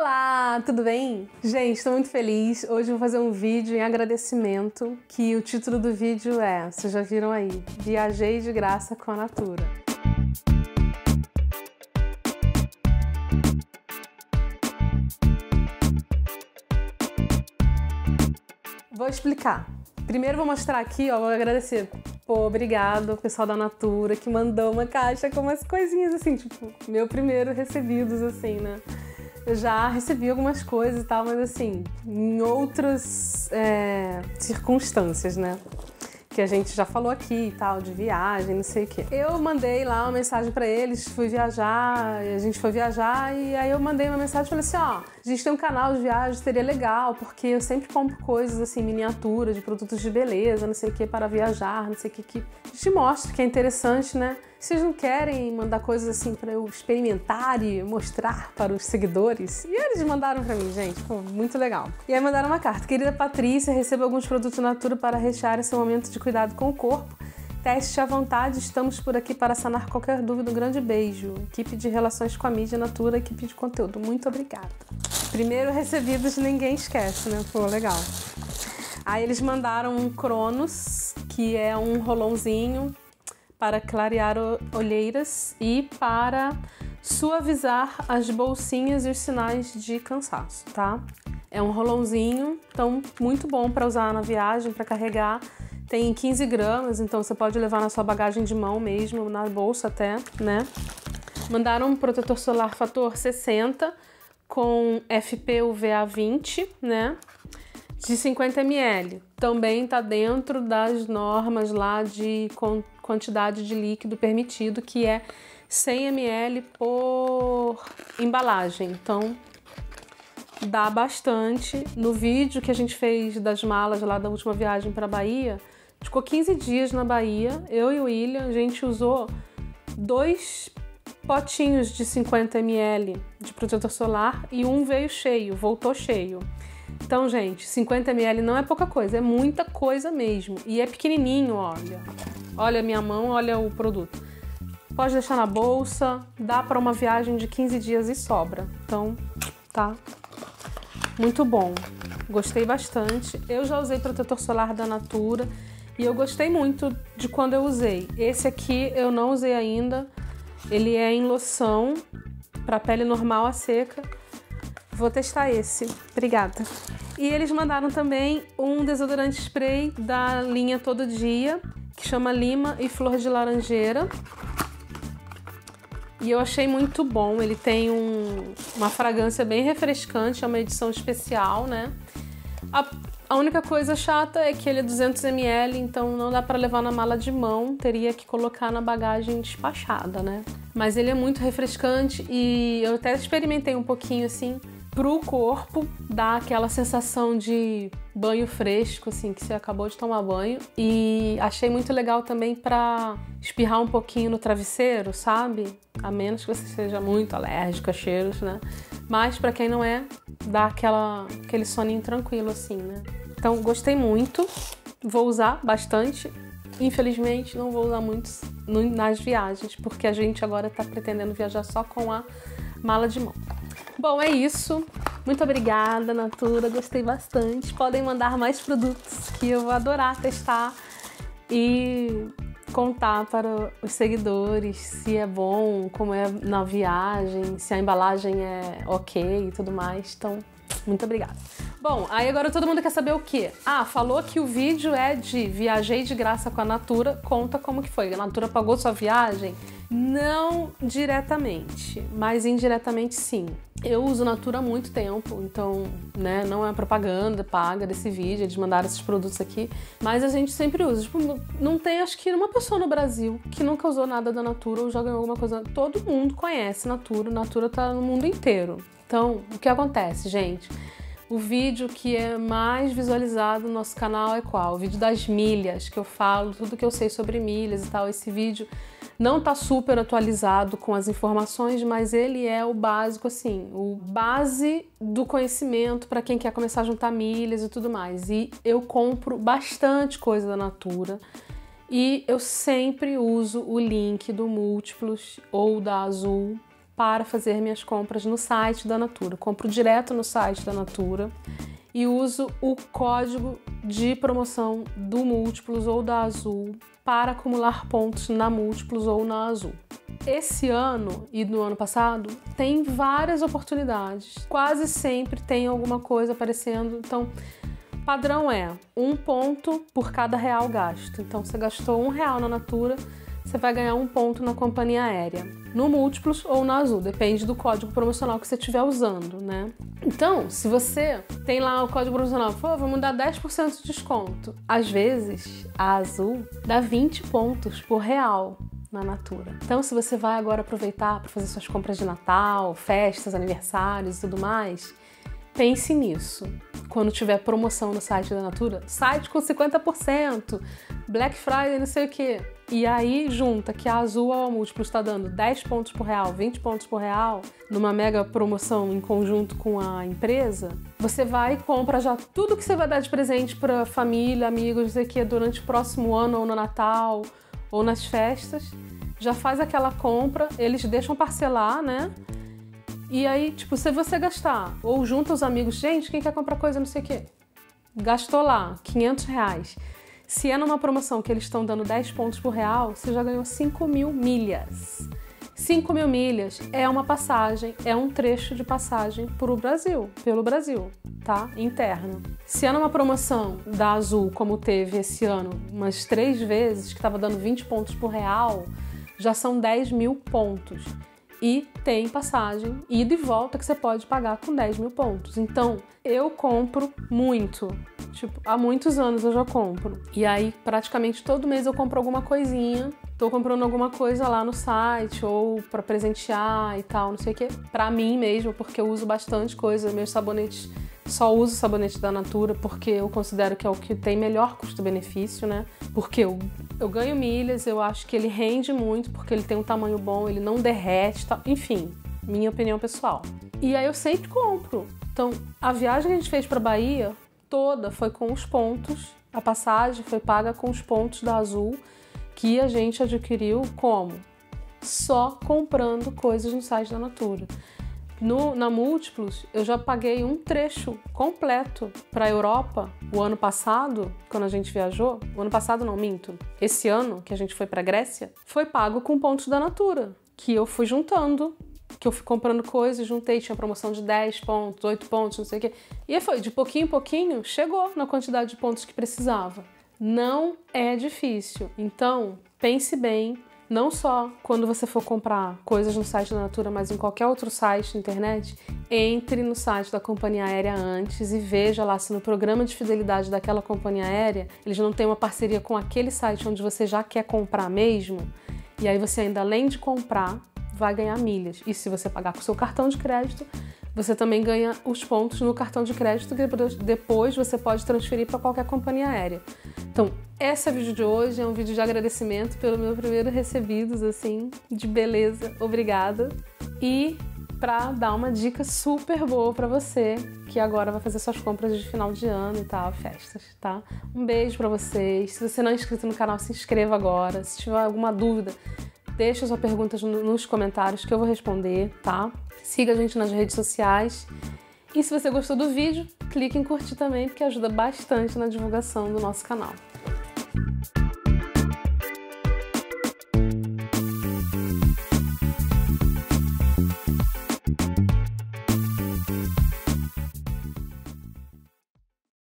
Olá, tudo bem? Gente, estou muito feliz. Hoje vou fazer um vídeo em agradecimento, que o título do vídeo é, vocês já viram aí, Viajei de graça com a Natura. Vou explicar. Primeiro vou mostrar aqui, ó, vou agradecer. Pô, obrigado pessoal da Natura que mandou uma caixa com umas coisinhas assim, tipo, meu primeiro recebidos assim, né? Eu já recebi algumas coisas e tal, mas assim, em outras é, circunstâncias, né? que a gente já falou aqui e tal, de viagem, não sei o quê. Eu mandei lá uma mensagem para eles, fui viajar, a gente foi viajar e aí eu mandei uma mensagem e falei assim, ó, a gente tem um canal de viagem, seria legal, porque eu sempre compro coisas assim, miniatura de produtos de beleza, não sei o que, para viajar, não sei o que, que te mostra que é interessante, né? Vocês não querem mandar coisas assim para eu experimentar e mostrar para os seguidores? E eles mandaram para mim, gente, muito legal. E aí mandaram uma carta. Querida Patrícia, receba alguns produtos Natura para rechear esse momento de cuidado com o corpo. Teste à vontade, estamos por aqui para sanar qualquer dúvida. Um grande beijo. Equipe de Relações com a Mídia Natura, equipe de conteúdo. Muito obrigada. Primeiro recebidos, ninguém esquece, né? Pô, legal. Aí eles mandaram um Cronos, que é um rolãozinho para clarear olheiras e para suavizar as bolsinhas e os sinais de cansaço, tá? É um rolãozinho, então muito bom para usar na viagem, para carregar. Tem 15 gramas, então você pode levar na sua bagagem de mão mesmo, na bolsa até, né? Mandaram um protetor solar fator 60 com FPUVA 20, né? De 50 ml. Também está dentro das normas lá de quantidade de líquido permitido, que é 100 ml por embalagem. Então, dá bastante. No vídeo que a gente fez das malas lá da última viagem para Bahia, ficou 15 dias na Bahia. Eu e o William, a gente usou dois potinhos de 50 ml de protetor solar e um veio cheio, voltou cheio. Então, gente, 50 ml não é pouca coisa, é muita coisa mesmo. E é pequenininho, olha. Olha a minha mão, olha o produto. Pode deixar na bolsa, dá para uma viagem de 15 dias e sobra. Então, tá? Muito bom. Gostei bastante. Eu já usei protetor solar da Natura e eu gostei muito de quando eu usei. Esse aqui eu não usei ainda. Ele é em loção para pele normal a seca. Vou testar esse. Obrigada. E eles mandaram também um desodorante spray da linha Todo Dia que chama Lima e Flor de Laranjeira. E eu achei muito bom. Ele tem um, uma fragrância bem refrescante, é uma edição especial, né? A, a única coisa chata é que ele é 200 ml, então não dá para levar na mala de mão, teria que colocar na bagagem despachada, né? Mas ele é muito refrescante e eu até experimentei um pouquinho assim pro corpo, dá aquela sensação de banho fresco, assim, que você acabou de tomar banho. E achei muito legal também para espirrar um pouquinho no travesseiro, sabe? A menos que você seja muito alérgico a cheiros, né? Mas para quem não é, dá aquela, aquele soninho tranquilo, assim, né? Então, gostei muito. Vou usar bastante. Infelizmente, não vou usar muito nas viagens, porque a gente agora está pretendendo viajar só com a mala de mão. Bom, é isso. Muito obrigada, Natura. Gostei bastante. Podem mandar mais produtos que eu vou adorar testar e contar para os seguidores se é bom, como é na viagem, se a embalagem é ok e tudo mais. Então, muito obrigada. Bom, aí agora todo mundo quer saber o quê? Ah, falou que o vídeo é de viajei de graça com a Natura, conta como que foi. A Natura pagou sua viagem? Não diretamente, mas indiretamente sim. Eu uso Natura há muito tempo, então, né, não é propaganda paga desse vídeo, eles mandaram esses produtos aqui, mas a gente sempre usa. Tipo, não tem, acho que, uma pessoa no Brasil que nunca usou nada da Natura ou já ganhou alguma coisa. Todo mundo conhece Natura, Natura tá no mundo inteiro. Então, o que acontece, gente? O vídeo que é mais visualizado no nosso canal é qual? O vídeo das milhas, que eu falo tudo que eu sei sobre milhas e tal. Esse vídeo não tá super atualizado com as informações, mas ele é o básico, assim, o base do conhecimento para quem quer começar a juntar milhas e tudo mais. E eu compro bastante coisa da Natura. E eu sempre uso o link do Múltiplos ou da Azul para fazer minhas compras no site da Natura. compro direto no site da Natura e uso o código de promoção do Múltiplos ou da Azul para acumular pontos na Múltiplos ou na Azul. Esse ano e no ano passado tem várias oportunidades, quase sempre tem alguma coisa aparecendo. Então, padrão é um ponto por cada real gasto. Então, você gastou um real na Natura, você vai ganhar um ponto na companhia aérea, no Múltiplos ou na Azul, depende do código promocional que você estiver usando, né? Então, se você tem lá o código promocional, pô, vamos dar 10% de desconto. Às vezes, a Azul dá 20 pontos por real na Natura. Então, se você vai agora aproveitar para fazer suas compras de Natal, festas, aniversários e tudo mais, pense nisso. Quando tiver promoção no site da Natura, site com 50%, Black Friday, não sei o que. E aí junta que a Azul ao múltiplo está dando 10 pontos por real, 20 pontos por real, numa mega promoção em conjunto com a empresa, você vai e compra já tudo que você vai dar de presente para família, amigos, não sei o que, durante o próximo ano ou no Natal ou nas festas. Já faz aquela compra, eles deixam parcelar, né? E aí, tipo, se você gastar, ou junta os amigos, gente, quem quer comprar coisa, não sei o quê, gastou lá 500 reais se é numa promoção que eles estão dando 10 pontos por real, você já ganhou 5 mil milhas. 5 mil milhas é uma passagem, é um trecho de passagem para o Brasil, pelo Brasil, tá? Interno. Se é numa promoção da Azul, como teve esse ano, umas três vezes, que estava dando 20 pontos por real, já são 10 mil pontos. E tem passagem ida e volta que você pode pagar com 10 mil pontos. Então, eu compro muito Tipo, há muitos anos eu já compro. E aí, praticamente todo mês eu compro alguma coisinha. Tô comprando alguma coisa lá no site ou para presentear e tal, não sei o quê. Pra mim mesmo, porque eu uso bastante coisa. Meus sabonetes, só uso sabonete da Natura porque eu considero que é o que tem melhor custo-benefício, né? Porque eu, eu ganho milhas, eu acho que ele rende muito porque ele tem um tamanho bom, ele não derrete, tá? enfim, minha opinião pessoal. E aí eu sempre compro. Então, a viagem que a gente fez para Bahia toda foi com os pontos, a passagem foi paga com os pontos da Azul que a gente adquiriu como? Só comprando coisas no site da Natura. No, na Múltiplos, eu já paguei um trecho completo para a Europa o ano passado, quando a gente viajou. O ano passado, não minto. Esse ano, que a gente foi para Grécia, foi pago com pontos da Natura, que eu fui juntando que eu fui comprando coisas, juntei, tinha promoção de 10 pontos, 8 pontos, não sei o quê. E foi, de pouquinho em pouquinho, chegou na quantidade de pontos que precisava. Não é difícil. Então, pense bem, não só quando você for comprar coisas no site da Natura, mas em qualquer outro site na internet, entre no site da companhia aérea antes e veja lá se no programa de fidelidade daquela companhia aérea eles não têm uma parceria com aquele site onde você já quer comprar mesmo. E aí você ainda além de comprar, vai ganhar milhas. E se você pagar com o seu cartão de crédito, você também ganha os pontos no cartão de crédito que depois você pode transferir para qualquer companhia aérea. Então, esse é o vídeo de hoje, é um vídeo de agradecimento pelo meu primeiro recebidos, assim, de beleza. Obrigada. E para dar uma dica super boa para você que agora vai fazer suas compras de final de ano e tal, festas, tá? Um beijo para vocês. Se você não é inscrito no canal, se inscreva agora. Se tiver alguma dúvida, Deixa sua pergunta nos comentários que eu vou responder, tá? Siga a gente nas redes sociais. E se você gostou do vídeo, clique em curtir também, porque ajuda bastante na divulgação do nosso canal.